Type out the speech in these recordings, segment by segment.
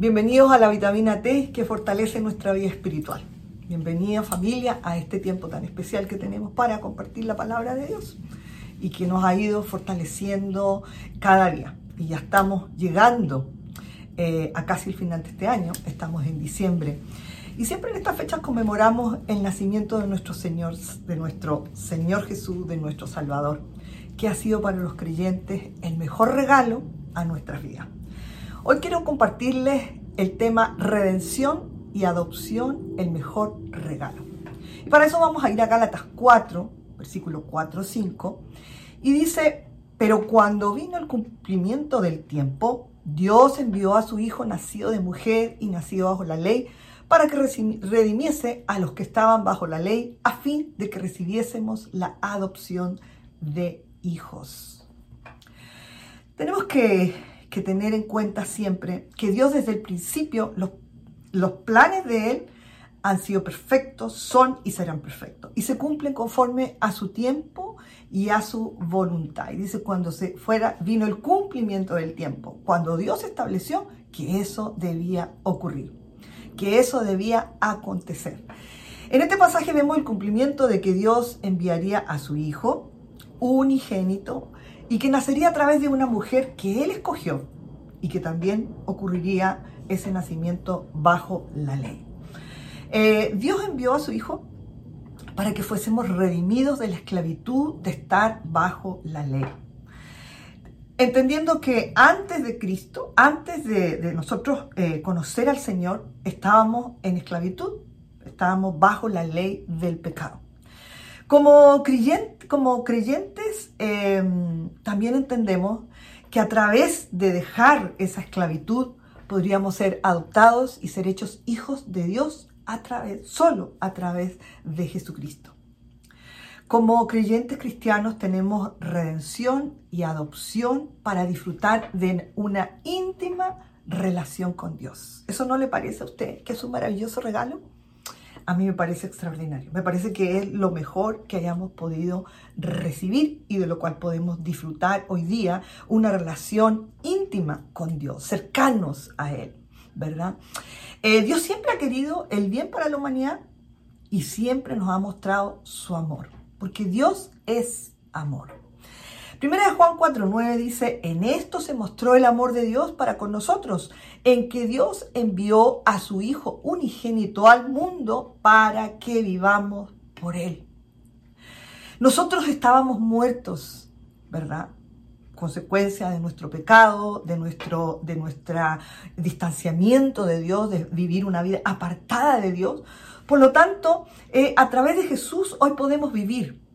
Bienvenidos a la vitamina T que fortalece nuestra vida espiritual. Bienvenida familia a este tiempo tan especial que tenemos para compartir la palabra de Dios y que nos ha ido fortaleciendo cada día. Y ya estamos llegando eh, a casi el final de este año, estamos en diciembre. Y siempre en estas fechas conmemoramos el nacimiento de nuestro Señor, de nuestro Señor Jesús, de nuestro Salvador, que ha sido para los creyentes el mejor regalo a nuestras vidas. Hoy quiero compartirles el tema redención y adopción, el mejor regalo. Y para eso vamos a ir a Gálatas 4, versículo 4, 5, y dice, pero cuando vino el cumplimiento del tiempo, Dios envió a su Hijo nacido de mujer y nacido bajo la ley, para que redimiese a los que estaban bajo la ley, a fin de que recibiésemos la adopción de hijos. Tenemos que, que tener en cuenta siempre que Dios desde el principio, los, los planes de Él han sido perfectos, son y serán perfectos. Y se cumplen conforme a su tiempo y a su voluntad. Y dice, cuando se fuera, vino el cumplimiento del tiempo, cuando Dios estableció que eso debía ocurrir, que eso debía acontecer. En este pasaje vemos el cumplimiento de que Dios enviaría a su Hijo, unigénito, y que nacería a través de una mujer que Él escogió, y que también ocurriría ese nacimiento bajo la ley. Eh, Dios envió a su Hijo para que fuésemos redimidos de la esclavitud de estar bajo la ley. Entendiendo que antes de Cristo, antes de, nosotros eh, conocer al Señor, estábamos en esclavitud, estábamos bajo la ley del pecado. Como, como creyentes, em, también entendemos que a través de dejar esa esclavitud podríamos ser adoptados y ser hechos hijos de Dios a través, solo a través de Jesucristo. Como creyentes cristianos tenemos redención y adopción para disfrutar de una íntima relación con Dios. ¿Eso no le parece a usted que es un maravilloso regalo? A mí me parece extraordinario. Me parece que es lo mejor que hayamos podido recibir y de lo cual podemos disfrutar hoy día una relación íntima con Dios, cercanos a Él, ¿verdad? Eh, Dios siempre ha querido el bien para la humanidad y siempre nos ha mostrado su amor, porque Dios es amor. Primera de Juan 4.9 dice, en esto se mostró el amor de Dios para con nosotros, en que Dios envió a su Hijo unigénito al mundo para que vivamos por Él. Nosotros estábamos muertos, ¿verdad? consecuencia de nuestro pecado, de nuestro de nuestra distanciamiento de Dios, de vivir una vida apartada de Dios. Por lo tanto, eh, a través de Jesús hoy podemos vivir.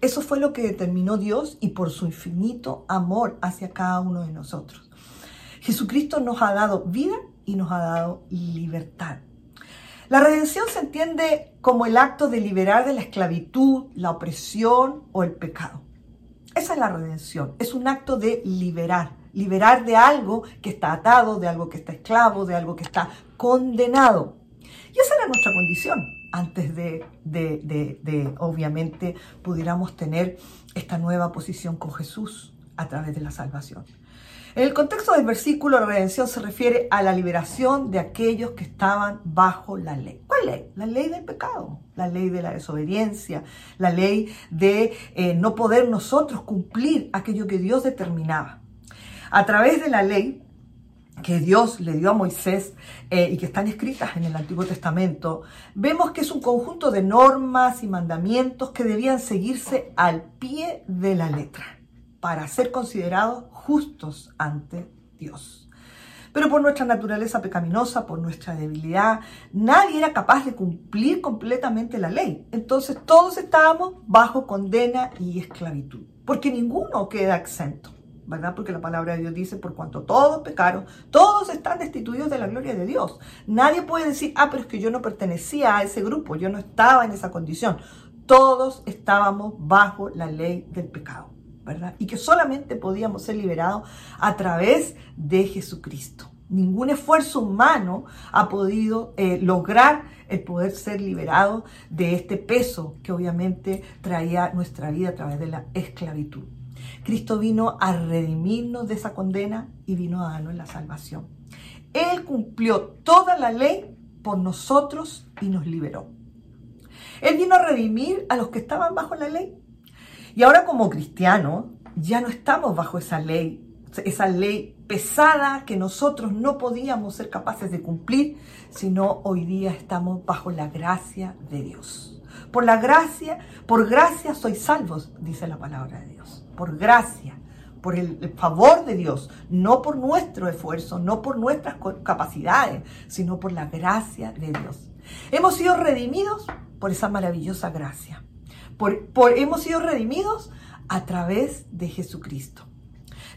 Eso fue lo que determinó Dios y por su infinito amor hacia cada uno de nosotros. Jesucristo nos ha dado vida y nos ha dado libertad. La redención se entiende como el acto de liberar de la esclavitud, la opresión o el pecado. Esa es la redención. Es un acto de liberar. Liberar de algo que está atado, de algo que está esclavo, de algo que está condenado. Y esa era nuestra condición antes de, obviamente, pudiéramos tener esta nueva posición con Jesús a través de la salvación. En el contexto del versículo, la redención se refiere a la liberación de aquellos que estaban bajo la ley. ¿Cuál ley? La ley del pecado, la ley de la desobediencia, la ley de eh, no poder nosotros cumplir aquello que Dios determinaba. A través de la ley que Dios le dio a Moisés eh, y que están escritas en el Antiguo Testamento, vemos que es un conjunto de normas y mandamientos que debían seguirse al pie de la letra para ser considerados justos ante Dios. Pero por nuestra naturaleza pecaminosa, por nuestra debilidad, nadie era capaz de cumplir completamente la ley. Entonces todos estábamos bajo condena y esclavitud, porque ninguno queda exento. ¿Verdad? Porque la palabra de Dios dice, por cuanto todos pecaron, todos están destituidos de la gloria de Dios. Nadie puede decir, ah, pero es que yo no pertenecía a ese grupo, yo no estaba en esa condición. Todos estábamos bajo la ley del pecado, ¿verdad? Y que solamente podíamos ser liberados a través de Jesucristo. Ningún esfuerzo humano ha podido eh, lograr el poder ser liberado de este peso que obviamente traía nuestra vida a través de la esclavitud. Cristo vino a redimirnos de esa condena y vino a darnos la salvación. Él cumplió toda la ley por nosotros y nos liberó. Él vino a redimir a los que estaban bajo la ley. Y ahora como cristianos ya no estamos bajo esa ley, esa ley pesada que nosotros no podíamos ser capaces de cumplir, sino hoy día estamos bajo la gracia de Dios. Por la gracia, por gracia sois salvos, dice la palabra de Dios. Por gracia, por el, favor de Dios, no por nuestro esfuerzo, no por nuestras capacidades, sino por la gracia de Dios. Hemos sido redimidos por esa maravillosa gracia. Por, por, hemos sido redimidos a través de Jesucristo.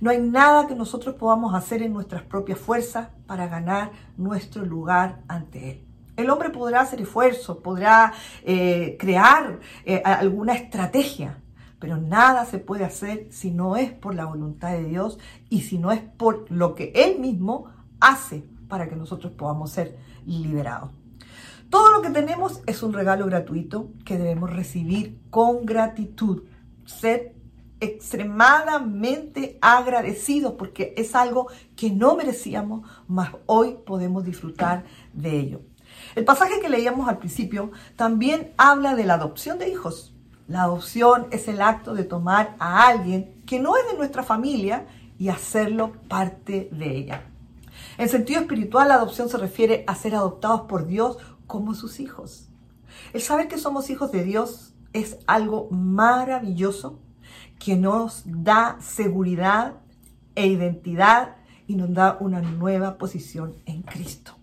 No hay nada que nosotros podamos hacer en nuestras propias fuerzas para ganar nuestro lugar ante Él. El hombre podrá hacer esfuerzo, podrá eh, crear eh, alguna estrategia, pero nada se puede hacer si no es por la voluntad de Dios y si no es por lo que Él mismo hace para que nosotros podamos ser liberados. Todo lo que tenemos es un regalo gratuito que debemos recibir con gratitud, ser extremadamente agradecidos porque es algo que no merecíamos, mas hoy podemos disfrutar de ello. El pasaje que leíamos al principio también habla de la adopción de hijos. La adopción es el acto de tomar a alguien que no es de nuestra familia y hacerlo parte de ella. En sentido espiritual, la adopción se refiere a ser adoptados por Dios como sus hijos. El saber que somos hijos de Dios es algo maravilloso que nos da seguridad e identidad y nos da una nueva posición en Cristo.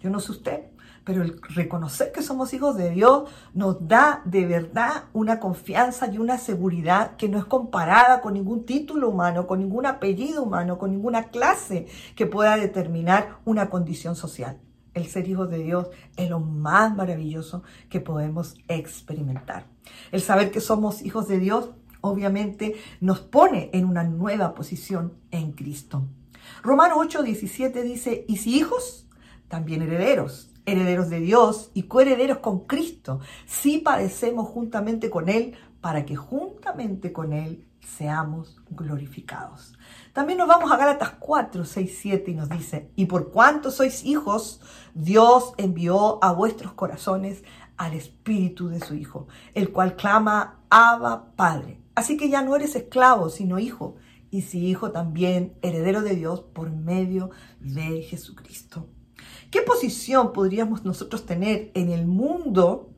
Yo no sé usted, pero el reconocer que somos hijos de Dios nos da de verdad una confianza y una seguridad que no es comparada con ningún título humano, con ningún apellido humano, con ninguna clase que pueda determinar una condición social. El ser hijos de Dios es lo más maravilloso que podemos experimentar. El saber que somos hijos de Dios obviamente nos pone en una nueva posición en Cristo. Romanos 8, 17 dice, y si hijos, también herederos, herederos de Dios y coherederos con Cristo, si padecemos juntamente con Él, para que juntamente con Él seamos glorificados. También nos vamos a Gálatas 4, 6, 7 y nos dice, y por cuanto sois hijos, Dios envió a vuestros corazones al Espíritu de su Hijo, el cual clama, Abba Padre. Así que ya no eres esclavo, sino hijo, y si hijo también, heredero de Dios por medio de Jesucristo. ¿Qué posición podríamos nosotros tener en el mundo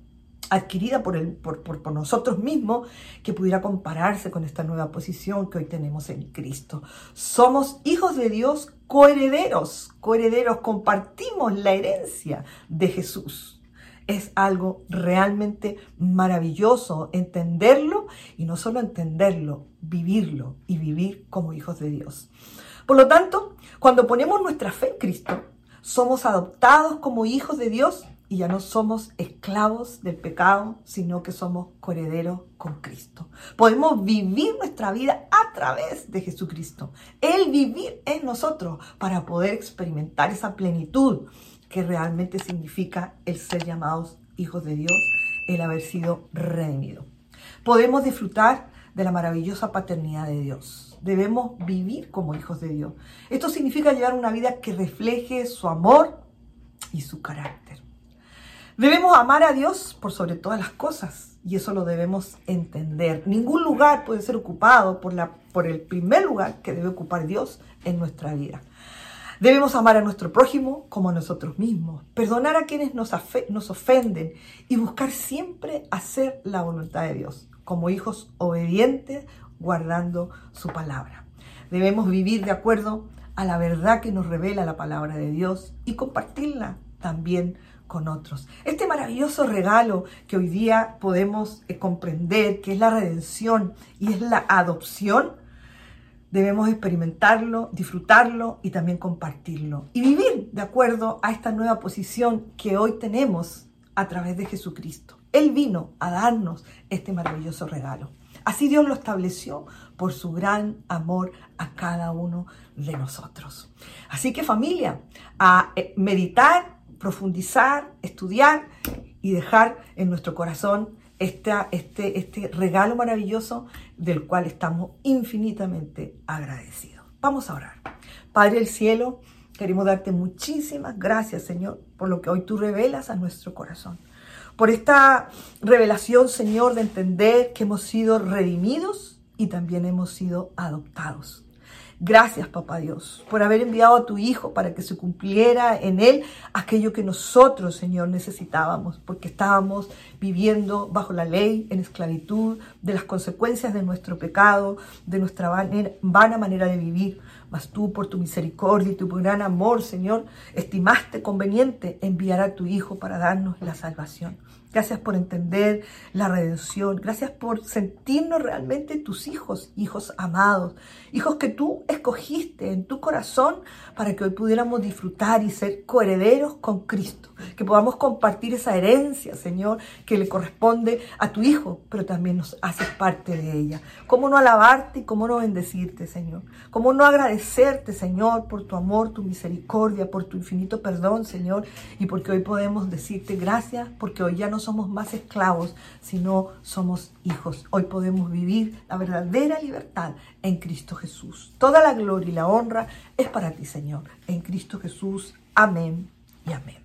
adquirida por, por, por, nosotros mismos que pudiera compararse con esta nueva posición que hoy tenemos en Cristo? Somos hijos de Dios coherederos, coherederos, compartimos la herencia de Jesús es algo realmente maravilloso entenderlo y no solo entenderlo, vivirlo y vivir como hijos de Dios. Por lo tanto, cuando ponemos nuestra fe en Cristo, somos adoptados como hijos de Dios y ya no somos esclavos del pecado, sino que somos coherederos con Cristo. Podemos vivir nuestra vida a través de Jesucristo. Él vivir en nosotros para poder experimentar esa plenitud que realmente significa el ser llamados hijos de Dios, el haber sido redimido. Podemos disfrutar de la maravillosa paternidad de Dios. Debemos vivir como hijos de Dios. Esto significa llevar una vida que refleje su amor y su carácter. Debemos amar a Dios por sobre todas las cosas y eso lo debemos entender. Ningún lugar puede ser ocupado por, la, por el primer lugar que debe ocupar Dios en nuestra vida. Debemos amar a nuestro prójimo como a nosotros mismos, perdonar a quienes nos, nos ofenden y buscar siempre hacer la voluntad de Dios, como hijos obedientes, guardando su palabra. Debemos vivir de acuerdo a la verdad que nos revela la palabra de Dios y compartirla también con otros. Este maravilloso regalo que hoy día podemos eh, comprender, que es la redención y es la adopción, debemos experimentarlo, disfrutarlo y también compartirlo. Y vivir de acuerdo a esta nueva posición que hoy tenemos a través de Jesucristo. Él vino a darnos este maravilloso regalo. Así Dios lo estableció por su gran amor a cada uno de nosotros. Así que familia, a eh, meditar, profundizar, estudiar y dejar en nuestro corazón este, este, este regalo maravilloso del cual estamos infinitamente agradecidos. Vamos a orar. Padre del cielo, queremos darte muchísimas gracias, Señor, por lo que hoy tú revelas a nuestro corazón. Por esta revelación, Señor, de entender que hemos sido redimidos y también hemos sido adoptados. Gracias, papá Dios, por haber enviado a tu Hijo para que se cumpliera en Él aquello que nosotros, Señor, necesitábamos, porque estábamos viviendo bajo la ley, en esclavitud, de las consecuencias de nuestro pecado, de nuestra vana manera de vivir. Mas tú, por tu misericordia y tu gran amor, Señor, estimaste conveniente enviar a tu Hijo para darnos la salvación. Gracias por entender la redención. Gracias por sentirnos realmente tus hijos, hijos amados, hijos que tú escogiste en tu corazón para que hoy pudiéramos disfrutar y ser coherederos con Cristo. Que podamos compartir esa herencia, Señor, que le corresponde a tu Hijo, pero también nos haces parte de ella. ¿Cómo no alabarte y cómo no bendecirte, Señor? ¿Cómo no agradecerte, Señor, por tu amor, tu misericordia, por tu infinito perdón, Señor? Y porque hoy podemos decirte gracias, porque hoy ya no somos más esclavos, sino somos hijos. Hoy podemos vivir la verdadera libertad en Cristo Jesús. Toda la gloria y la honra es para ti, Señor. En Cristo Jesús. Amén y amén.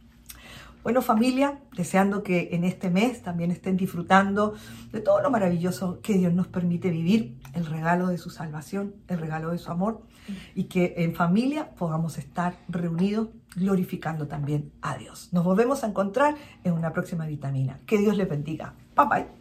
Bueno familia, deseando que en este mes también estén disfrutando de todo lo maravilloso que Dios nos permite vivir, el regalo de su salvación, el regalo de su amor, y que en familia podamos estar reunidos glorificando también a Dios. Nos volvemos a encontrar en una próxima vitamina. Que Dios les bendiga. Bye bye.